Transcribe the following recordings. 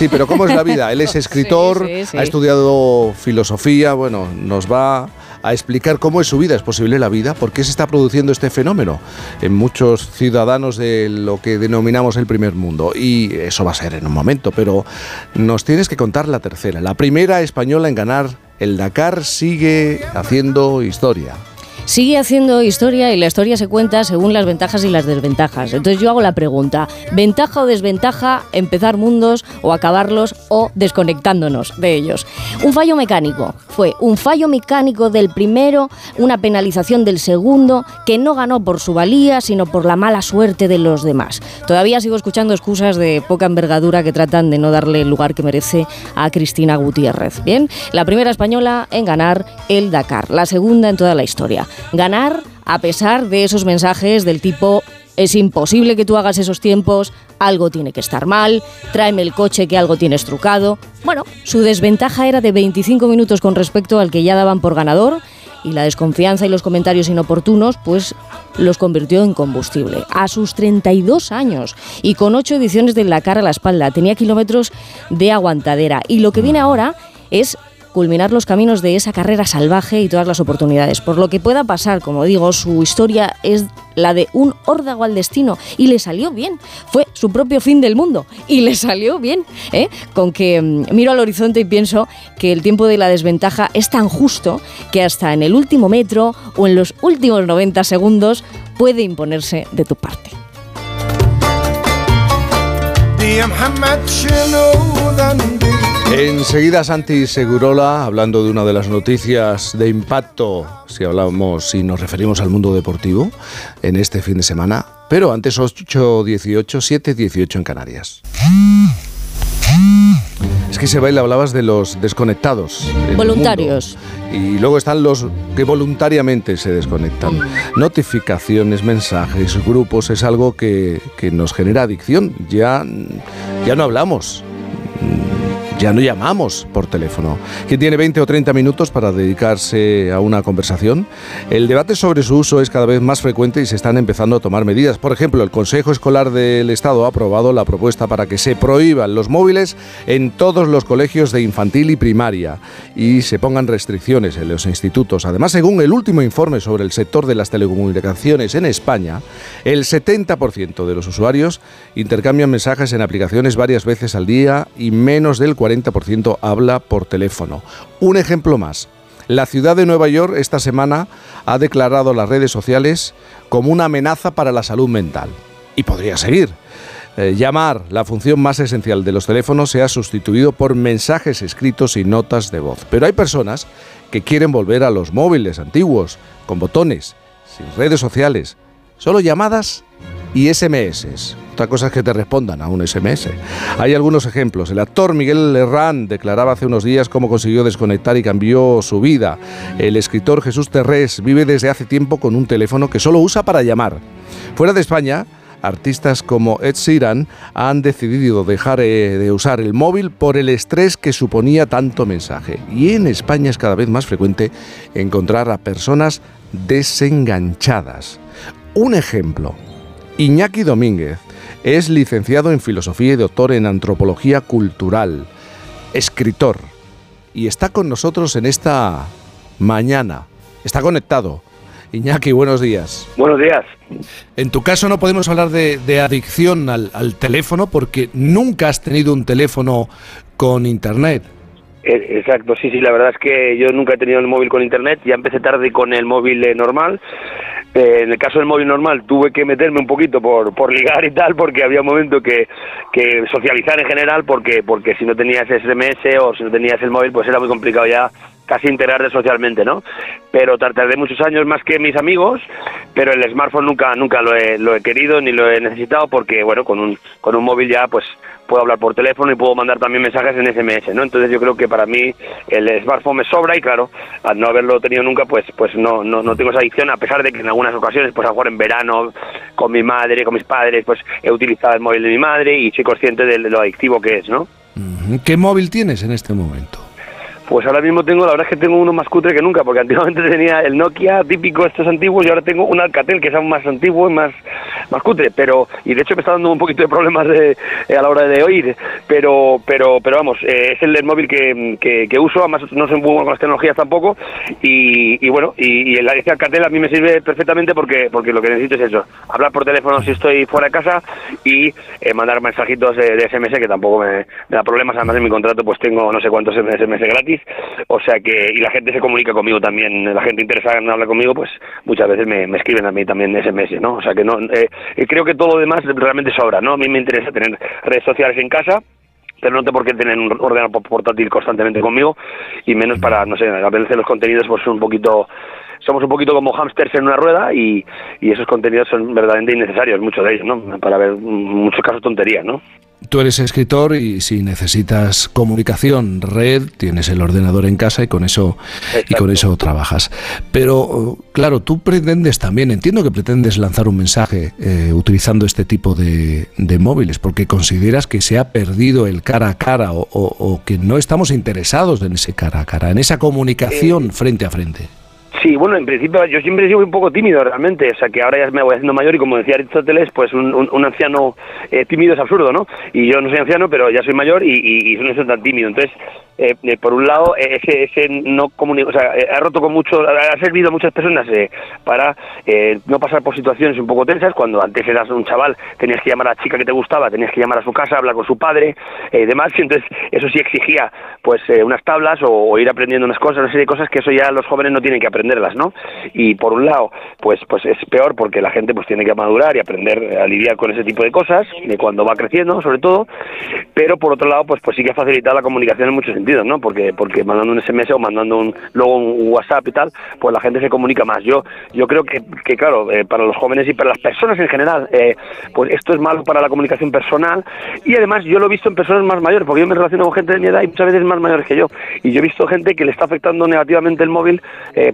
Sí, pero ¿cómo es la vida? Él es escritor, ha estudiado filosofía, bueno, nos va a explicar cómo es su vida, es posible la vida, por qué se está produciendo este fenómeno en muchos ciudadanos de lo que denominamos el primer mundo. Y eso va a ser en un momento, pero nos tienes que contar la tercera. La primera española en ganar el Dakar sigue haciendo historia sigue haciendo historia y la historia se cuenta según las ventajas y las desventajas. Entonces yo hago la pregunta, ¿ventaja o desventaja empezar mundos o acabarlos o desconectándonos de ellos? Un fallo mecánico fue un fallo mecánico del primero, una penalización del segundo, que no ganó por su valía, sino por la mala suerte de los demás. Todavía sigo escuchando excusas de poca envergadura que tratan de no darle el lugar que merece a Cristina Gutiérrez. Bien, la primera española en ganar el Dakar, la segunda en toda la historia ganar a pesar de esos mensajes del tipo es imposible que tú hagas esos tiempos, algo tiene que estar mal, tráeme el coche que algo tienes trucado. Bueno, su desventaja era de 25 minutos con respecto al que ya daban por ganador y la desconfianza y los comentarios inoportunos pues los convirtió en combustible. A sus 32 años y con 8 ediciones de la cara a la espalda, tenía kilómetros de aguantadera y lo que viene ahora es culminar los caminos de esa carrera salvaje y todas las oportunidades. Por lo que pueda pasar, como digo, su historia es la de un órdago al destino y le salió bien. Fue su propio fin del mundo y le salió bien. ¿eh? Con que mm, miro al horizonte y pienso que el tiempo de la desventaja es tan justo que hasta en el último metro o en los últimos 90 segundos puede imponerse de tu parte. Enseguida Santi Segurola, hablando de una de las noticias de impacto, si hablamos, si nos referimos al mundo deportivo, en este fin de semana. Pero antes 8.18, 7.18 en Canarias. Es que baila, hablabas de los desconectados. Voluntarios. Y luego están los que voluntariamente se desconectan. Notificaciones, mensajes, grupos, es algo que, que nos genera adicción. Ya, ya no hablamos ya no llamamos por teléfono. ¿Quién tiene 20 o 30 minutos para dedicarse a una conversación? El debate sobre su uso es cada vez más frecuente y se están empezando a tomar medidas. Por ejemplo, el Consejo Escolar del Estado ha aprobado la propuesta para que se prohíban los móviles en todos los colegios de infantil y primaria y se pongan restricciones en los institutos. Además, según el último informe sobre el sector de las telecomunicaciones en España, el 70% de los usuarios intercambian mensajes en aplicaciones varias veces al día y menos del 40% 40% habla por teléfono. Un ejemplo más. La ciudad de Nueva York esta semana ha declarado las redes sociales como una amenaza para la salud mental. Y podría seguir. Eh, llamar, la función más esencial de los teléfonos, se ha sustituido por mensajes escritos y notas de voz. Pero hay personas que quieren volver a los móviles antiguos, con botones, sin redes sociales, solo llamadas y SMS. Otra cosa es que te respondan a un SMS. Hay algunos ejemplos. El actor Miguel Herrán declaraba hace unos días cómo consiguió desconectar y cambió su vida. El escritor Jesús Terrés vive desde hace tiempo con un teléfono que solo usa para llamar. Fuera de España, artistas como Ed Sheeran han decidido dejar eh, de usar el móvil por el estrés que suponía tanto mensaje. Y en España es cada vez más frecuente encontrar a personas desenganchadas. Un ejemplo, Iñaki Domínguez es licenciado en Filosofía y doctor en Antropología Cultural, escritor, y está con nosotros en esta mañana. Está conectado. Iñaki, buenos días. Buenos días. En tu caso no podemos hablar de, adicción al, teléfono porque nunca has tenido un teléfono con internet. E, exacto, sí, sí, la verdad es que yo nunca he tenido el móvil con internet, ya empecé tarde con el móvil eh, normal eh, en el caso del móvil normal tuve que meterme un poquito por, por ligar y tal, porque había un momento que, que socializar en general, porque, porque si no tenías SMS o si no tenías el móvil, pues era muy complicado ya casi integrarte socialmente, ¿no? Pero tardé muchos años más que mis amigos, pero el smartphone nunca nunca lo he, lo he querido ni lo he necesitado porque, bueno, con un, con un móvil ya pues puedo hablar por teléfono y puedo mandar también mensajes en SMS, ¿no? Entonces yo creo que para mí el smartphone me sobra y claro, al no haberlo tenido nunca, pues pues no, no, no tengo esa adicción, a pesar de que en algunas ocasiones, pues a jugar en verano con mi madre, con mis padres, pues he utilizado el móvil de mi madre y soy consciente de lo adictivo que es, ¿no? ¿Qué móvil tienes en este momento? Pues ahora mismo tengo, la verdad es que tengo uno más cutre que nunca, porque antiguamente tenía el Nokia típico, estos antiguos, y ahora tengo un Alcatel que es aún más antiguo y más, más cutre, pero, y de hecho me está dando un poquito de problemas de, eh, a la hora de oír, pero, pero, pero vamos, eh, es el, móvil que, que, uso, además no soy muy bueno con las tecnologías tampoco, y, y bueno, y, y el Alcatel a mí me sirve perfectamente porque, porque lo que necesito es eso, hablar por teléfono si estoy fuera de casa y eh, mandar mensajitos de, SMS que tampoco me, da problemas, además en mi contrato pues tengo no sé cuántos SMS gratis, o sea que, y la gente se comunica conmigo también, la gente interesada en hablar conmigo, pues muchas veces me, escriben a mí también SMS, ¿no? O sea que no, eh, creo que todo lo demás realmente sobra, ¿no? A mí me interesa tener redes sociales en casa, pero no tengo por qué tener un ordenador portátil constantemente conmigo y menos para, no sé, a veces los contenidos pues son un poquito somos un poquito como hámsters en una rueda y, y, esos contenidos son verdaderamente innecesarios, muchos de ellos, ¿no? Para ver muchos casos tonterías, ¿no? Tú eres escritor y si necesitas comunicación, red, tienes el ordenador en casa y con eso y con eso trabajas. Pero claro, tú pretendes también, entiendo que pretendes lanzar un mensaje eh, utilizando este tipo de, móviles, porque consideras que se ha perdido el cara a cara o, que no estamos interesados en ese cara a cara, en esa comunicación eh, frente a frente. Sí, bueno, en principio yo siempre he sido un poco tímido realmente, o sea que ahora ya me voy haciendo mayor y como decía Aristóteles, pues un, anciano eh, tímido es absurdo, ¿no? Y yo no soy anciano, pero ya soy mayor y, y, y no soy tan tímido, entonces eh, eh, por un lado, eh, ese, ese no comunico, o sea, ha roto con mucho, ha servido a muchas personas para no pasar por situaciones un poco tensas, cuando antes eras un chaval, tenías que llamar a la chica que te gustaba, tenías que llamar a su casa, hablar con su padre, y demás, y entonces eso sí exigía, pues, unas tablas o, ir aprendiendo unas cosas, una serie de cosas que eso ya los jóvenes no tienen que ¿no? Y por un lado, pues, pues es peor porque la gente pues tiene que madurar y aprender a lidiar con ese tipo de cosas, de cuando va creciendo, sobre todo, pero por otro lado, pues, pues sí que ha facilitado la comunicación en muchos sentidos ¿no? Porque, porque mandando un SMS o mandando un, luego un WhatsApp y tal, pues la gente se comunica más. Yo, yo creo que, que claro, eh, para los jóvenes y para las personas en general, eh, pues esto es malo para la comunicación personal y además yo lo he visto en personas más mayores, porque yo me relaciono con gente de mi edad y muchas veces más mayores que yo. Y yo he visto gente que le está afectando negativamente el móvil eh,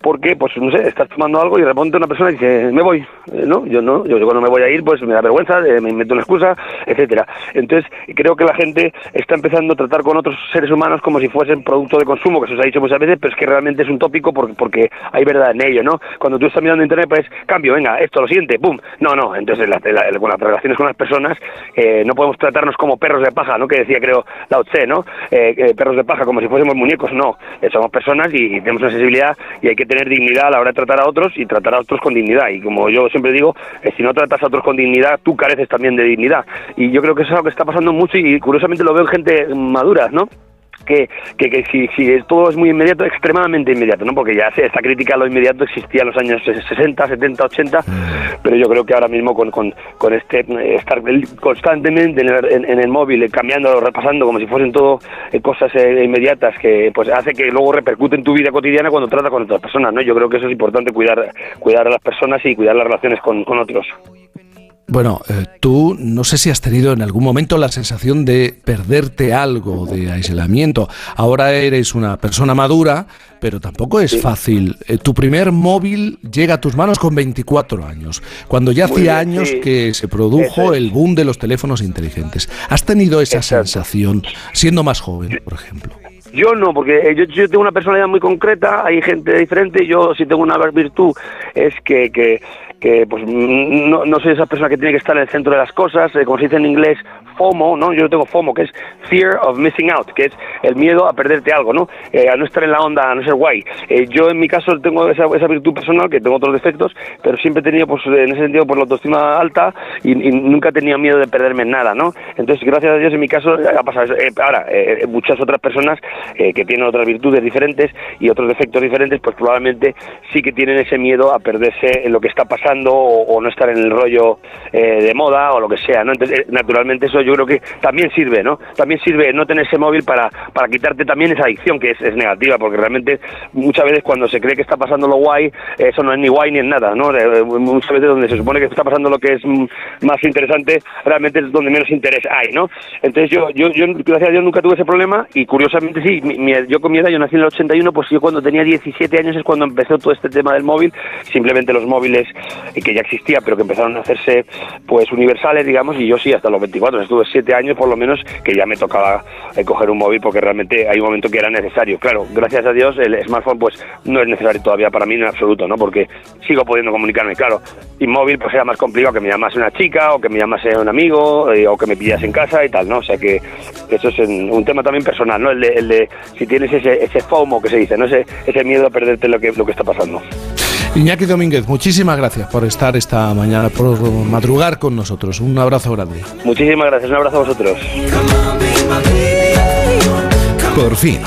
porque, pues no sé, estás tomando algo y de repente una persona dice, me voy, ¿no? Yo no, yo, yo, cuando me voy a ir, pues me da vergüenza, me invento una excusa, etcétera. Entonces, creo que la gente está empezando tratar con otros seres humanos como si fuesen producto de consumo, que se os ha dicho muchas veces, pero es que realmente es un tópico porque, porque hay verdad en ello, ¿no? Cuando tú estás mirando internet, pues cambio, venga, esto lo siguiente, ¡pum! No, no, entonces con las relaciones con las personas eh, no podemos tratarnos como perros de paja, ¿no? Que decía, creo, Lao Tse, ¿no? Eh, eh, perros de paja, como si fuésemos muñecos, no. somos personas y tenemos sensibilidad y hay que tener dignidad a la hora de tratar a otros y tratar a otros con dignidad. Y como yo siempre digo, si no tratas a otros con dignidad, tú careces también de dignidad. Y yo creo que eso es algo que está pasando mucho y curiosamente lo veo en gente madura, ¿no? Que, que, si, si, todo es muy inmediato, extremadamente inmediato, ¿no? Porque ya esta crítica a lo inmediato existía en los años 60, 70, 80, pero yo creo que ahora mismo con, con, con este estar constantemente en el, móvil, cambiando, repasando, como si fuesen todo eh, cosas eh, inmediatas, que pues hace que luego repercute en tu vida cotidiana cuando tratas con otras personas, ¿no? Yo creo que eso es importante, cuidar, cuidar a las personas y cuidar las relaciones con, con otros. Bueno, eh, tú no sé si has tenido en algún momento la sensación de perderte algo, de aislamiento. Ahora eres una persona madura, pero tampoco es fácil. Eh, tu primer móvil llega a tus manos con 24 años, cuando ya hacía años que se produjo el boom de los teléfonos inteligentes. ¿Has tenido esa sensación siendo más joven, por ejemplo? Yo no, porque eh, yo, yo, tengo una personalidad muy concreta, hay gente diferente, yo si tengo una virtud es que, que, que pues no, no, soy esa persona que tiene que estar en el centro de las cosas, eh, como se dice en inglés, FOMO, ¿no? Yo tengo FOMO, que es Fear of Missing Out, que es el miedo a perderte algo, ¿no? Eh, a no estar en la onda, a no ser guay. Eh, yo en mi caso tengo esa, esa, virtud personal, que tengo otros defectos, pero siempre he tenido, pues en ese sentido, por la autoestima alta y, nunca he tenido miedo de perderme en nada, ¿no? Entonces, gracias a Dios, en mi caso ha pasado eso. ahora, muchas otras personas que tienen otras virtudes diferentes y otros defectos diferentes, pues probablemente sí que tienen ese miedo a perderse en lo que está pasando o, no estar en el rollo eh, de moda o lo que sea, ¿no? Entonces, eh, naturalmente eso yo creo que también sirve, ¿no? También sirve no tener ese móvil para, para quitarte también esa adicción que es, es negativa, porque realmente muchas veces cuando se cree que está pasando lo guay, eso no es ni guay ni es nada, ¿no? Eh, muchas veces donde se supone que está pasando lo que es más interesante, realmente es donde menos interés hay, ¿no? Entonces yo, yo, yo gracias a Dios nunca tuve ese problema y curiosamente sí, yo con mi edad, yo nací en el 81, pues yo cuando tenía 17 años es cuando empezó todo este tema del móvil, simplemente los móviles que ya existía, pero que empezaron a hacerse pues universales, digamos, y yo sí, hasta los 24, estuve siete años por lo menos que ya me tocaba eh, coger un móvil porque realmente hay un momento que era necesario. Claro, gracias a Dios el smartphone pues no es necesario todavía para mí en absoluto, ¿no? Porque sigo pudiendo comunicarme, claro. Y móvil pues era más complicado que me llamase una chica o que me llamase un amigo eh, o que me pillas en casa y tal, ¿no? O sea que eso es un tema también personal, ¿no? El de, el de si tienes ese, ese FOMO que se dice, ¿no? Ese, ese miedo a perderte lo que, lo que está pasando. Iñaki Domínguez, muchísimas gracias por estar esta mañana, por madrugar con nosotros. Un abrazo grande. Muchísimas gracias, un abrazo a vosotros. Por fin